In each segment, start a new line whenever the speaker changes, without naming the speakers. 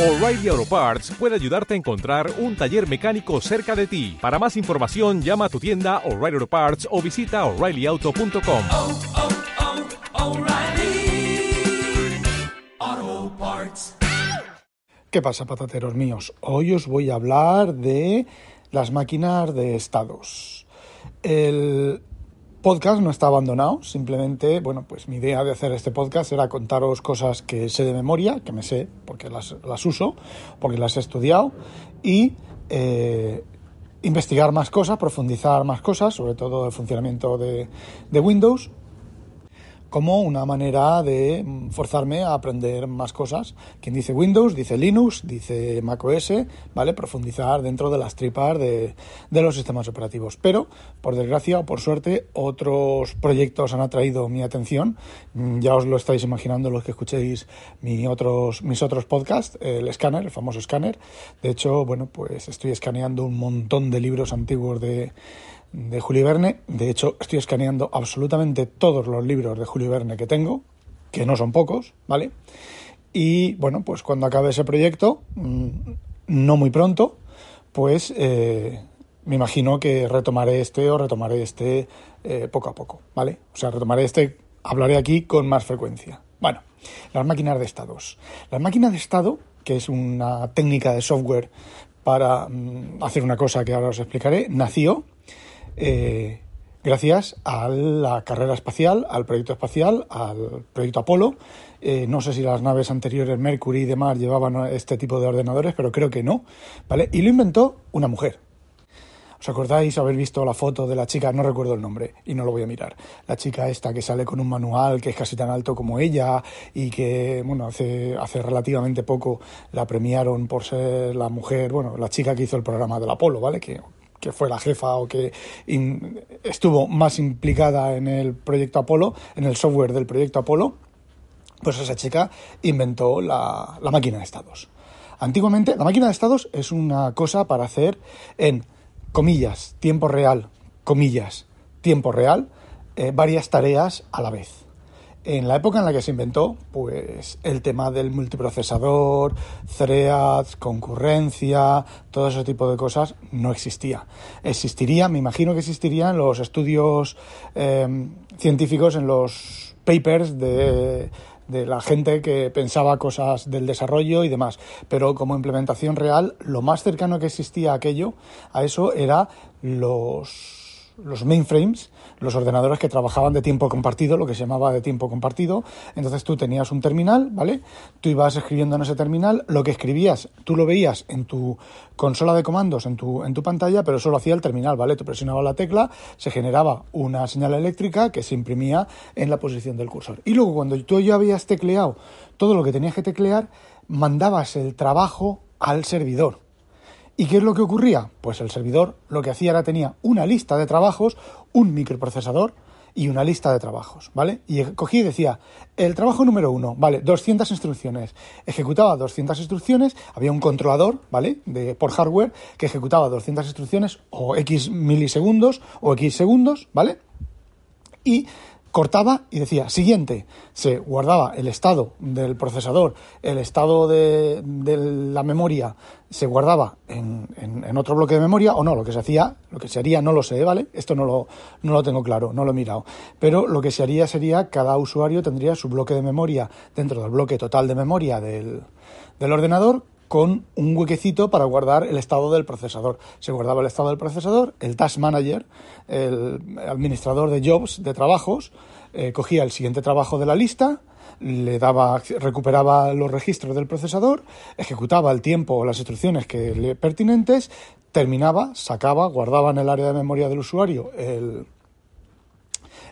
O'Reilly Auto Parts puede ayudarte a encontrar un taller mecánico cerca de ti. Para más información, llama a tu tienda O'Reilly Auto Parts o visita oreillyauto.com.
oh, oh, Parts.
¿Qué pasa, patateros míos? Hoy os voy a hablar de las máquinas de estados. El podcast no está abandonado, simplemente, bueno, pues mi idea de hacer este podcast era contaros cosas que sé de memoria, que me sé porque las, las uso, porque las he estudiado, y eh, investigar más cosas, profundizar más cosas, sobre todo el funcionamiento de, de Windows, como una manera de mm, forzarme a aprender más cosas. Quien dice Windows, dice Linux, dice macOS, ¿vale? Profundizar dentro de las tripas de, de, los sistemas operativos. Pero, por desgracia o por suerte, otros proyectos han atraído mi atención. Mm, Ya os lo estáis imaginando los que escuchéis otros, mis otros podcasts, el escáner, el famoso escáner. De hecho, bueno, pues estoy escaneando un montón de libros antiguos de de Julio Verne. De hecho, estoy escaneando absolutamente todos los libros de Julio Verne que tengo, que no son pocos, ¿vale? Y bueno, pues cuando acabe ese proyecto, mm, no muy pronto, pues eh, me imagino que retomaré este o retomaré este eh, poco a poco, ¿vale? O sea, retomaré este, hablaré aquí con más frecuencia. Bueno, las máquinas de estados. Las máquinas de estado, que es una técnica de software para mm, hacer una cosa que ahora os explicaré, nació eh, gracias a la carrera espacial, al proyecto espacial, al proyecto Apolo. Eh, no sé si las naves anteriores, Mercury y demás, llevaban este tipo de ordenadores, pero creo que no. ¿vale? Y lo inventó una mujer. ¿Os acordáis haber visto la foto de la chica? No recuerdo el nombre y no lo voy a mirar. La chica esta que sale con un manual que es casi tan alto como ella y que, bueno, hace, hace relativamente poco la premiaron por ser la mujer, bueno, la chica que hizo el programa del Apolo, ¿vale? Que, que fue la jefa o que estuvo más implicada en el proyecto Apolo, en el software del proyecto Apolo, pues esa chica inventó la, la máquina de estados. Antiguamente, la máquina de estados es una cosa para hacer en comillas, tiempo real, comillas, tiempo real, eh, varias tareas a la vez. En la época en la que se inventó, pues el tema del multiprocesador, threads, concurrencia, todo ese tipo de cosas no existía. Existiría, me imagino que existirían los estudios eh, científicos en los papers de, de la gente que pensaba cosas del desarrollo y demás. Pero como implementación real, lo más cercano que existía a aquello, a eso, era los los mainframes, los ordenadores que trabajaban de tiempo compartido, lo que se llamaba de tiempo compartido. Entonces tú tenías un terminal, ¿vale? Tú ibas escribiendo en ese terminal, lo que escribías, tú lo veías en tu consola de comandos, en tu, en tu pantalla, pero eso lo hacía el terminal, ¿vale? Tú presionabas la tecla, se generaba una señal eléctrica que se imprimía en la posición del cursor. Y luego cuando tú ya habías tecleado todo lo que tenías que teclear, mandabas el trabajo al servidor. ¿Y qué es lo que ocurría? Pues el servidor lo que hacía era tenía una lista de trabajos, un microprocesador y una lista de trabajos, ¿vale? Y cogía y decía, el trabajo número uno, ¿vale? 200 instrucciones. Ejecutaba 200 instrucciones, había un controlador, ¿vale? De, por hardware que ejecutaba 200 instrucciones o X milisegundos o X segundos, ¿vale? Y cortaba y decía siguiente. Se guardaba el estado del procesador, el estado de, de la memoria, se guardaba en, en, otro bloque de memoria o no, lo que se hacía, lo que se haría no lo sé, ¿vale? Esto no lo, no lo tengo claro, no lo he mirado. Pero lo que se haría sería cada usuario tendría su bloque de memoria dentro del bloque total de memoria del ordenador con un huequecito para guardar el estado del procesador. Se guardaba el estado del procesador, el task manager, el administrador de jobs, de trabajos, eh, cogía el siguiente trabajo de la lista, le daba, recuperaba los registros del procesador, ejecutaba el tiempo o las instrucciones que le pertinentes, terminaba, sacaba, guardaba en el área de memoria del usuario el,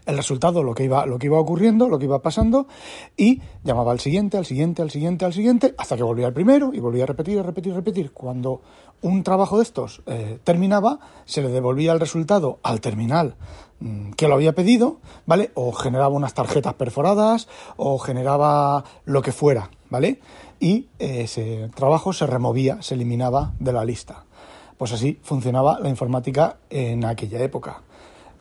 el resultado, lo que iba, lo que iba ocurriendo, lo que iba pasando, y llamaba al siguiente, al siguiente, al siguiente, al siguiente, hasta que volvía al primero y volvía a repetir, a repetir, repetir. Cuando un trabajo de estos eh, terminaba, se le devolvía el resultado al terminal mmm, que lo había pedido, ¿vale? O generaba unas tarjetas perforadas, o generaba lo que fuera, ¿vale? Y ese trabajo se removía, se eliminaba de la lista. Pues así funcionaba la informática en aquella época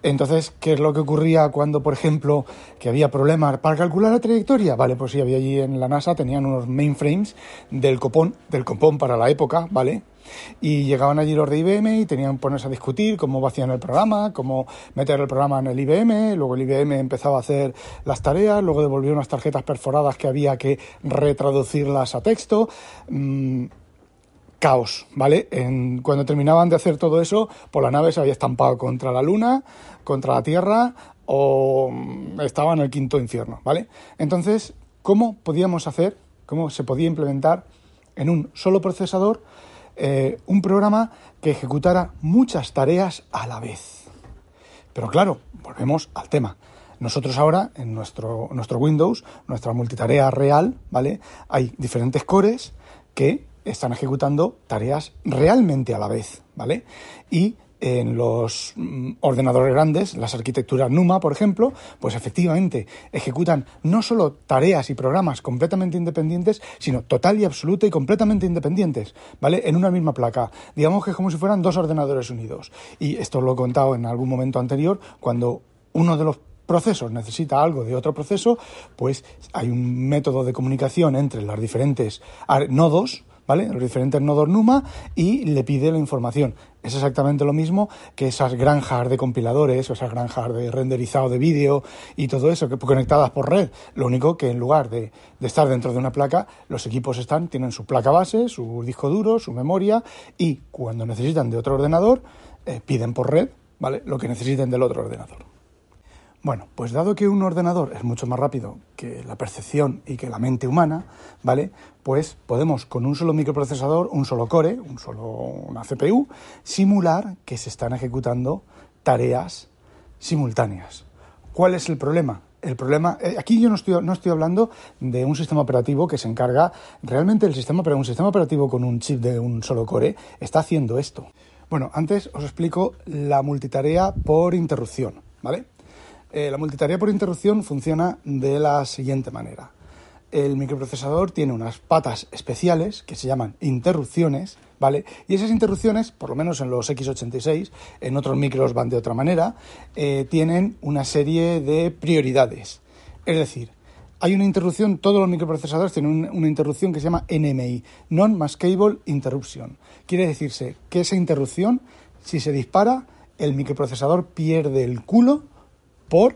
Entonces, ¿qué es lo que ocurría cuando, por ejemplo, que había problemas para calcular la trayectoria? Vale, pues sí, había allí en la NASA, tenían unos mainframes del copón, del copón para la época, ¿vale? Y llegaban allí los de IBM y tenían que ponerse a discutir cómo vacían el programa, cómo meter el programa en el IBM, luego el IBM empezaba a hacer las tareas, luego devolvió unas tarjetas perforadas que había que retraducirlas a texto. Caos, ¿vale? En, cuando terminaban de hacer todo eso, por la nave se había estampado contra la Luna, contra la Tierra o mm, estaba en el quinto infierno, ¿vale? Entonces, ¿cómo podíamos hacer, cómo se podía implementar en un solo procesador eh, un programa que ejecutara muchas tareas a la vez? Pero claro, volvemos al tema. Nosotros ahora, en nuestro, nuestro Windows, nuestra multitarea real, ¿vale? Hay diferentes cores que están ejecutando tareas realmente a la vez, ¿vale? Y en los mm, ordenadores grandes, las arquitecturas NUMA, por ejemplo, pues efectivamente ejecutan no solo tareas y programas completamente independientes, sino total y absoluta y completamente independientes, ¿vale? En una misma placa. Digamos que es como si fueran dos ordenadores unidos. Y esto lo he contado en algún momento anterior, cuando uno de los procesos necesita algo de otro proceso, pues hay un método de comunicación entre los diferentes nodos, ¿vale? Los diferentes nodos NUMA y le pide la información. Es exactamente lo mismo que esas granjas de compiladores o esas granjas de renderizado de vídeo y todo eso que conectadas por red. Lo único que en lugar de, estar dentro de una placa, los equipos están, tienen su placa base, su disco duro, su memoria y cuando necesitan de otro ordenador, eh, piden por red, ¿vale? Lo que necesiten del otro ordenador. Bueno, pues dado que un ordenador es mucho más rápido que la percepción y que la mente humana, ¿vale? Pues podemos con un solo microprocesador, un solo core, un solo una CPU, simular que se están ejecutando tareas simultáneas. ¿Cuál es el problema? El problema, eh, aquí yo no estoy, no estoy hablando de un sistema operativo que se encarga, realmente el sistema, pero un sistema operativo con un chip de un solo core está haciendo esto. Bueno, antes os explico la multitarea por interrupción, ¿vale? Eh, la multitarea por interrupción funciona de la siguiente manera. El microprocesador tiene unas patas especiales que se llaman interrupciones, ¿vale? Y esas interrupciones, por lo menos en los x86, en otros micros van de otra manera, eh, tienen una serie de prioridades. Es decir, hay una interrupción, todos los microprocesadores tienen una interrupción que se llama NMI, Non-Maskable Interruption. Quiere decirse que esa interrupción, si se dispara, el microprocesador pierde el culo por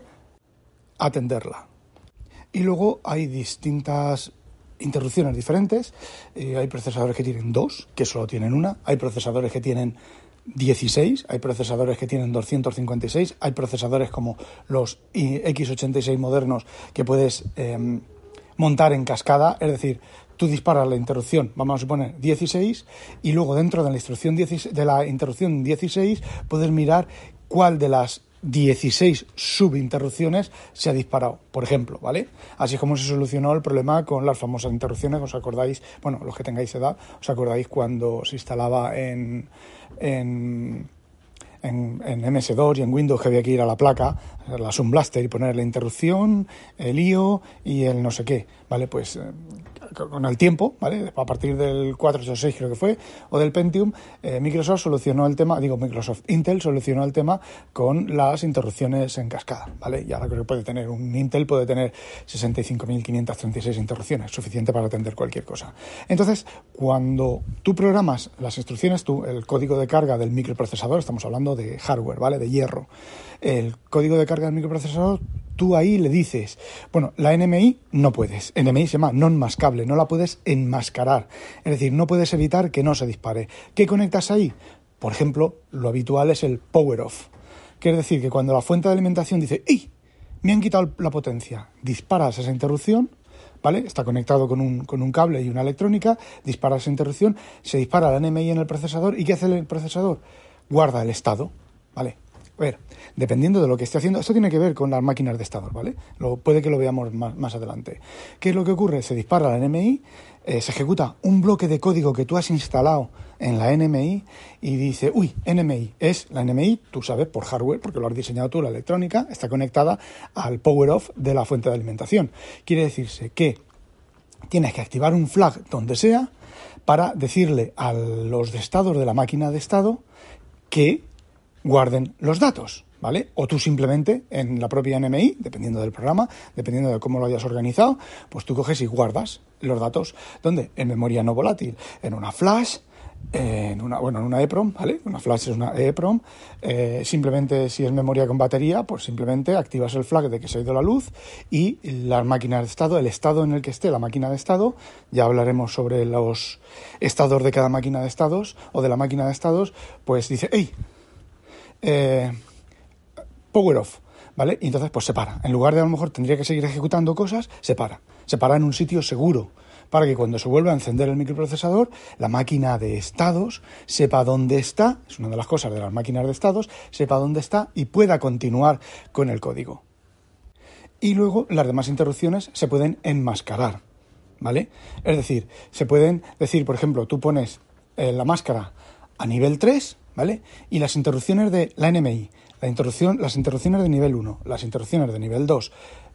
atenderla. Y luego hay distintas interrupciones diferentes. Eh, hay procesadores que tienen dos, que solo tienen una. Hay procesadores que tienen 16, hay procesadores que tienen 256, hay procesadores como los x86 modernos que puedes em, montar en cascada, es decir, tú disparas la interrupción, vamos a suponer 16, y luego dentro de la, instrucción de la interrupción 16 puedes mirar cuál de las 16 subinterrupciones se ha disparado, por ejemplo, ¿vale? Así es como se solucionó el problema con las famosas interrupciones, ¿os acordáis? Bueno, los que tengáis edad, ¿os acordáis cuando se instalaba en, en, en, en MS2 y en Windows que había que ir a la placa, la Zoom Blaster y poner la interrupción, el IO y el no sé qué, ¿vale? Pues eh, con el tiempo, ¿vale? A partir del 486 creo que fue, o del Pentium, eh, Microsoft solucionó el tema, digo Microsoft, Intel solucionó el tema con las interrupciones en cascada, ¿vale? Y ahora creo que puede tener, un Intel puede tener 65.536 interrupciones, suficiente para atender cualquier cosa. Entonces, cuando tú programas las instrucciones, tú, el código de carga del microprocesador, estamos hablando de hardware, ¿vale? De hierro. El código de carga del microprocesador, tú ahí le dices, bueno, la NMI no puedes, NMI se llama non-mascable, no la puedes enmascarar, es decir, no puedes evitar que no se dispare. ¿Qué conectas ahí? Por ejemplo, lo habitual es el power off. Quiere decir que cuando la fuente de alimentación dice, ¡ay! Me han quitado la potencia, disparas esa interrupción, ¿vale? Está conectado con un, con un cable y una electrónica, disparas esa interrupción, se dispara la NMI en el procesador y ¿qué hace el procesador? Guarda el estado, ¿vale? Ver, dependiendo de lo que esté haciendo, esto tiene que ver con las máquinas de estado, ¿vale? Lo, puede que lo veamos más, adelante. ¿Qué es lo que ocurre? Se dispara la NMI, eh, se ejecuta un bloque de código que tú has instalado en la NMI y dice, uy, NMI es la NMI, tú sabes, por hardware, porque lo has diseñado tú, la electrónica, está conectada al power off de la fuente de alimentación. Quiere decirse que tienes que activar un flag donde sea para decirle a los de estados de la máquina de estado que guarden los datos, ¿vale? O tú simplemente en la propia NMI, dependiendo del programa, dependiendo de cómo lo hayas organizado, pues tú coges y guardas los datos. ¿Dónde? En memoria no volátil, en una flash, en una, bueno, en una EPROM, ¿vale? Una flash es una EPROM. Eh, simplemente si es memoria con batería, pues simplemente activas el flag de que se ha ido la luz y la máquina de estado, el estado en el que esté la máquina de estado, ya hablaremos sobre los estados de cada máquina de estados o de la máquina de estados, pues dice, hey, eh, power off, ¿vale? Y entonces pues se para. En lugar de a lo mejor tendría que seguir ejecutando cosas, se para. Se para en un sitio seguro para que cuando se vuelva a encender el microprocesador, la máquina de estados sepa dónde está, es una de las cosas de las máquinas de estados, sepa dónde está y pueda continuar con el código. Y luego las demás interrupciones se pueden enmascarar, ¿vale? Es decir, se pueden decir, por ejemplo, tú pones eh, la máscara a nivel 3, ¿vale? Y las interrupciones de la NMI, la interrupción, las interrupciones de nivel 1, las interrupciones de nivel 2,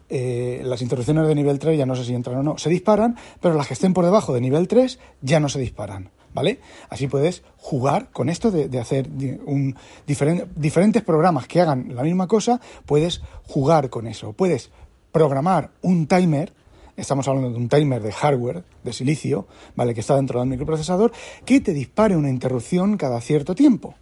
eh, las interrupciones de nivel 3 ya no sé si entran o no, se disparan, pero las que estén por debajo de nivel 3 ya no se disparan, ¿vale? Así puedes jugar con esto de, hacer un, diferentes programas que hagan la misma cosa, puedes jugar con eso, puedes programar un timer, estamos hablando de un timer de hardware, de silicio, ¿vale? Que está dentro del microprocesador, que te dispare una interrupción cada cierto tiempo.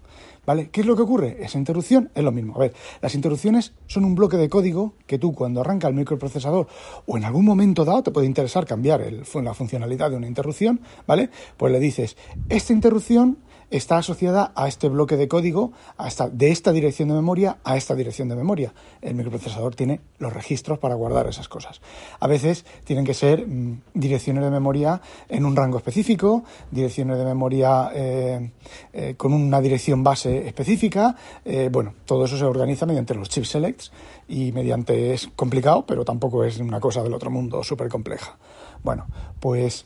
¿Vale? ¿Qué es lo que ocurre? Esa interrupción es lo mismo. A ver, las interrupciones son un bloque de código que tú cuando arranca el microprocesador o en algún momento dado te puede interesar cambiar el, la funcionalidad de una interrupción, ¿vale? Pues le dices, esta interrupción está asociada a este bloque de código, a de esta dirección de memoria a esta dirección de memoria. El microprocesador tiene los registros para guardar esas cosas. A veces tienen que ser mm, direcciones de memoria en un rango específico, direcciones de memoria eh, eh, con una dirección base específica. Eh, bueno, todo eso se organiza mediante los chip selects y mediante es complicado, pero tampoco es una cosa del otro mundo súper compleja. Bueno, pues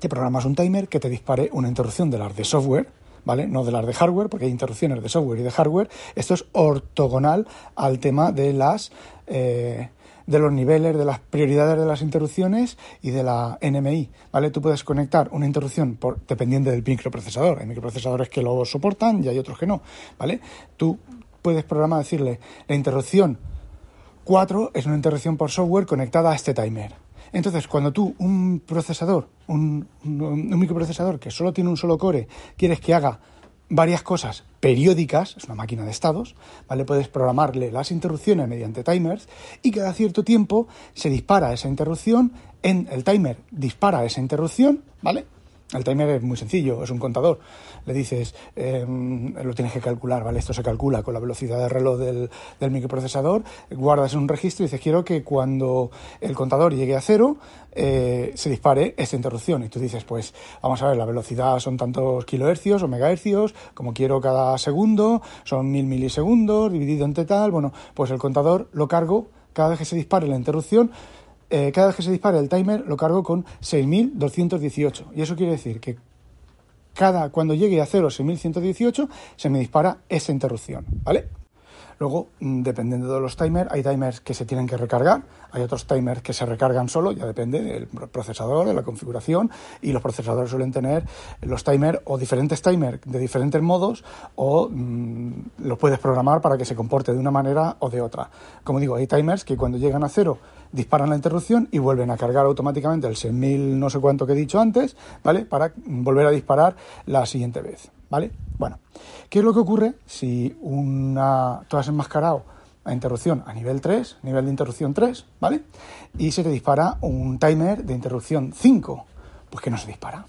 te programas un timer que te dispare una interrupción de las de software, ¿vale? No de las de hardware, porque hay interrupciones de software y de hardware. Esto es ortogonal al tema de las eh, de los niveles, de las prioridades de las interrupciones y de la NMI, ¿vale? Tú puedes conectar una interrupción por, dependiendo del microprocesador. Hay microprocesadores que lo soportan y hay otros que no, ¿vale? Tú puedes programar, decirle, la interrupción 4 es una interrupción por software conectada a este timer. Entonces, cuando tú, un procesador, un, microprocesador que solo tiene un solo core, quieres que haga varias cosas periódicas, es una máquina de estados, ¿vale? Puedes programarle las interrupciones mediante timers y cada cierto tiempo se dispara esa interrupción, en el timer dispara esa interrupción, ¿vale? El timer es muy sencillo, es un contador. Le dices, em, lo tienes que calcular, ¿vale? Esto se calcula con la velocidad de reloj del, microprocesador, guardas un registro y dices, quiero que cuando el contador llegue a cero, eh, se dispare esta interrupción. Y tú dices, pues vamos a ver, la velocidad son tantos kilohercios o megahercios, como quiero cada segundo, son mil milisegundos, dividido entre tal. Bueno, pues el contador lo cargo cada vez que se dispare la interrupción eh, cada vez que se dispare el timer lo cargo con 6.218. Y eso quiere decir que cada, cuando llegue a 0 6.118 se me dispara esa interrupción, ¿vale? Luego, mm, dependiendo de los timers, hay timers que se tienen que recargar, hay otros timers que se recargan solo, ya depende del procesador, de la configuración, y los procesadores suelen tener los timers o diferentes timers de diferentes modos, o mm, los puedes programar para que se comporte de una manera o de otra. Como digo, hay timers que cuando llegan a cero disparan la interrupción y vuelven a cargar automáticamente el 6000 no sé cuánto que he dicho antes, ¿vale? Para volver a disparar la siguiente vez, ¿vale? Bueno, ¿qué es lo que ocurre si una tú has enmascarado la interrupción a nivel 3, nivel de interrupción 3, ¿vale? Y se te dispara un timer de interrupción 5, pues que no se dispara.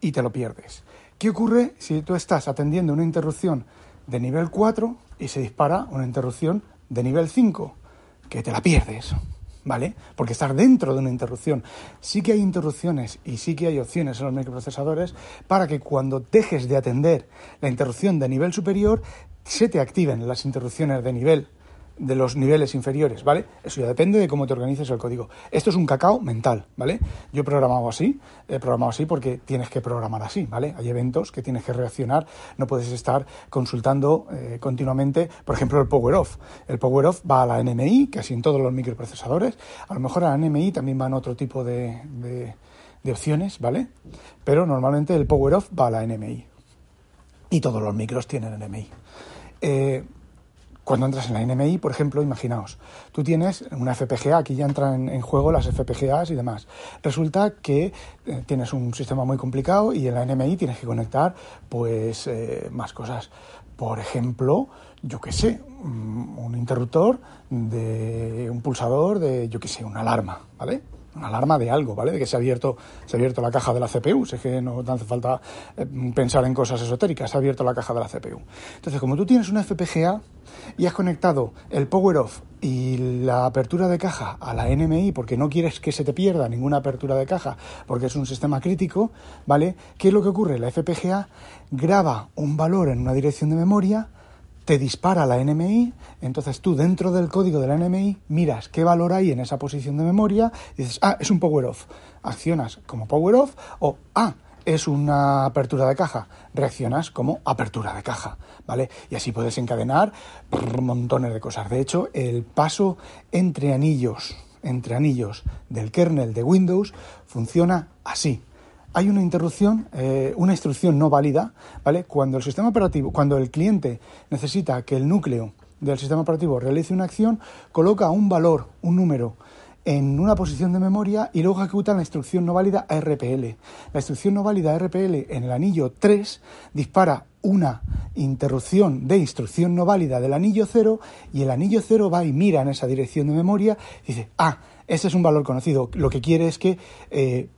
Y te lo pierdes. ¿Qué ocurre si tú estás atendiendo una interrupción de nivel 4 y se dispara una interrupción de nivel 5? que te la pierdes, ¿vale? Porque estás dentro de una interrupción. Sí que hay interrupciones y sí que hay opciones en los microprocesadores para que cuando dejes de atender la interrupción de nivel superior, se te activen las interrupciones de nivel de los niveles inferiores, ¿vale? Eso ya depende de cómo te organices el código. Esto es un cacao mental, ¿vale? Yo he programado así, he programado así porque tienes que programar así, ¿vale? Hay eventos que tienes que reaccionar, no puedes estar consultando eh, continuamente, por ejemplo, el power off. El power off va a la NMI, casi en todos los microprocesadores, a lo mejor a la NMI también van otro tipo de, de, de opciones, ¿vale? Pero normalmente el power off va a la NMI. Y todos los micros tienen NMI. eh, cuando entras en la NMI, por ejemplo, imaginaos, tú tienes una FPGA, aquí ya entran en juego las FPGAs y demás. Resulta que eh, tienes un sistema muy complicado y en la NMI tienes que conectar pues eh, más cosas. Por ejemplo, yo qué sé, mm, un interruptor de un pulsador de, yo qué sé, una alarma, ¿vale? Una alarma de algo, ¿vale? De que se ha abierto, se ha abierto la caja de la CPU. es que no hace falta eh, pensar en cosas esotéricas, se ha abierto la caja de la CPU. Entonces, como tú tienes una FPGA y has conectado el power off y la apertura de caja a la NMI porque no quieres que se te pierda ninguna apertura de caja porque es un sistema crítico, ¿vale? ¿Qué es lo que ocurre? La FPGA graba un valor en una dirección de memoria te dispara la NMI, entonces tú dentro del código de la NMI miras qué valor hay en esa posición de memoria y dices, ah, es un power off. Accionas como power off o, ah, es una apertura de caja. Reaccionas como apertura de caja, ¿vale? Y así puedes encadenar montones de cosas. De hecho, el paso entre anillos, entre anillos del kernel de Windows funciona así hay una interrupción, eh, una instrucción no válida, ¿vale? Cuando el sistema operativo, cuando el cliente necesita que el núcleo del sistema operativo realice una acción, coloca un valor, un número, en una posición de memoria y luego ejecuta la instrucción no válida RPL. La instrucción no válida RPL en el anillo 3 dispara una interrupción de instrucción no válida del anillo 0 y el anillo 0 va y mira en esa dirección de memoria y dice, ah, ese es un valor conocido. Lo que quiere es que eh,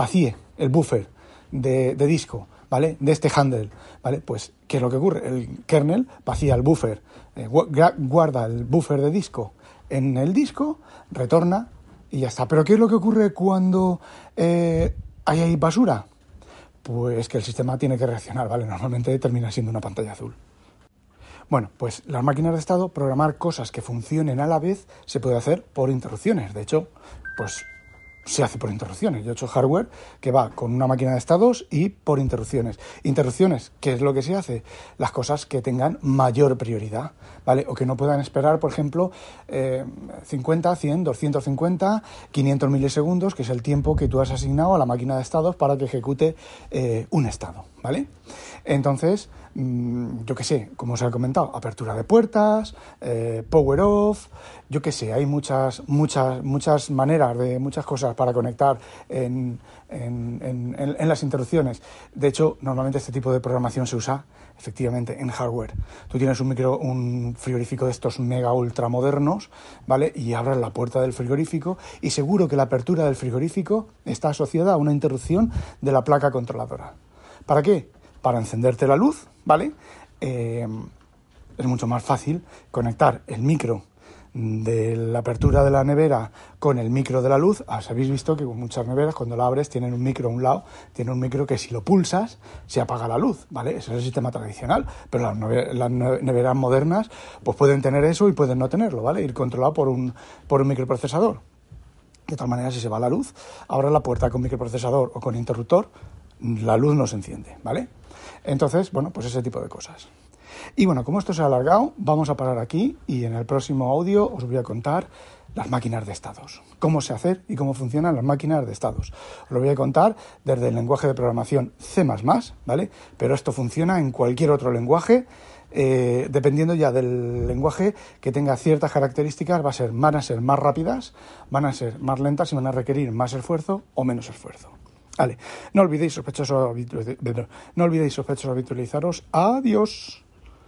vacíe el buffer de, disco, ¿vale? De este handle, ¿vale? Pues, ¿qué es lo que ocurre? El kernel vacía el buffer, eh, guarda el buffer de disco en el disco, retorna y ya está. Pero ¿qué es lo que ocurre cuando eh, hay basura? Pues que el sistema tiene que reaccionar, ¿vale? Normalmente termina siendo una pantalla azul. Bueno, pues las máquinas de estado, programar cosas que funcionen a la vez se puede hacer por interrupciones. De hecho, pues se hace por interrupciones. Yo he hecho hardware que va con una máquina de estados y por interrupciones. Interrupciones, ¿qué es lo que se hace? Las cosas que tengan mayor prioridad, ¿vale? O que no puedan esperar, por ejemplo, 50, 100, 250, 500 milisegundos, que es el tiempo que tú has asignado a la máquina de estados para que ejecute eh, un estado, ¿vale? Entonces, yo qué sé, como os he comentado, apertura de puertas, eh, power off, yo qué sé, hay muchas, muchas, muchas maneras de muchas cosas para conectar en, las interrupciones. De hecho, normalmente este tipo de programación se usa efectivamente en hardware. Tú tienes un micro, un frigorífico de estos mega ultra modernos, ¿vale? Y abres la puerta del frigorífico y seguro que la apertura del frigorífico está asociada a una interrupción de la placa controladora. ¿Para qué? Para encenderte la luz, ¿vale? Eh, es mucho más fácil conectar el micro de la apertura de la nevera con el micro de la luz, habéis visto que muchas neveras cuando la abres tienen un micro a un lado, tiene un micro que si lo pulsas se apaga la luz, ¿vale? Ese es el sistema tradicional, pero las, neveras modernas pues pueden tener eso y pueden no tenerlo, ¿vale? Ir controlado por un, por un microprocesador. De tal manera, si se va la luz, ahora la puerta con microprocesador o con interruptor, la luz no se enciende, ¿vale? Entonces, bueno, pues ese tipo de cosas. Y bueno, como esto se ha alargado, vamos a parar aquí y en el próximo audio os voy a contar las máquinas de estados, cómo se hace y cómo funcionan las máquinas de estados. Os lo voy a contar desde el lenguaje de programación C++, ¿vale? Pero esto funciona en cualquier otro lenguaje, eh, dependiendo ya del lenguaje que tenga ciertas características, va a ser, van a ser más rápidas, van a ser más lentas y van a requerir más esfuerzo o menos esfuerzo. Vale, no olvidéis sospechosos, no olvidéis sospechosos habitualizaros. Adiós.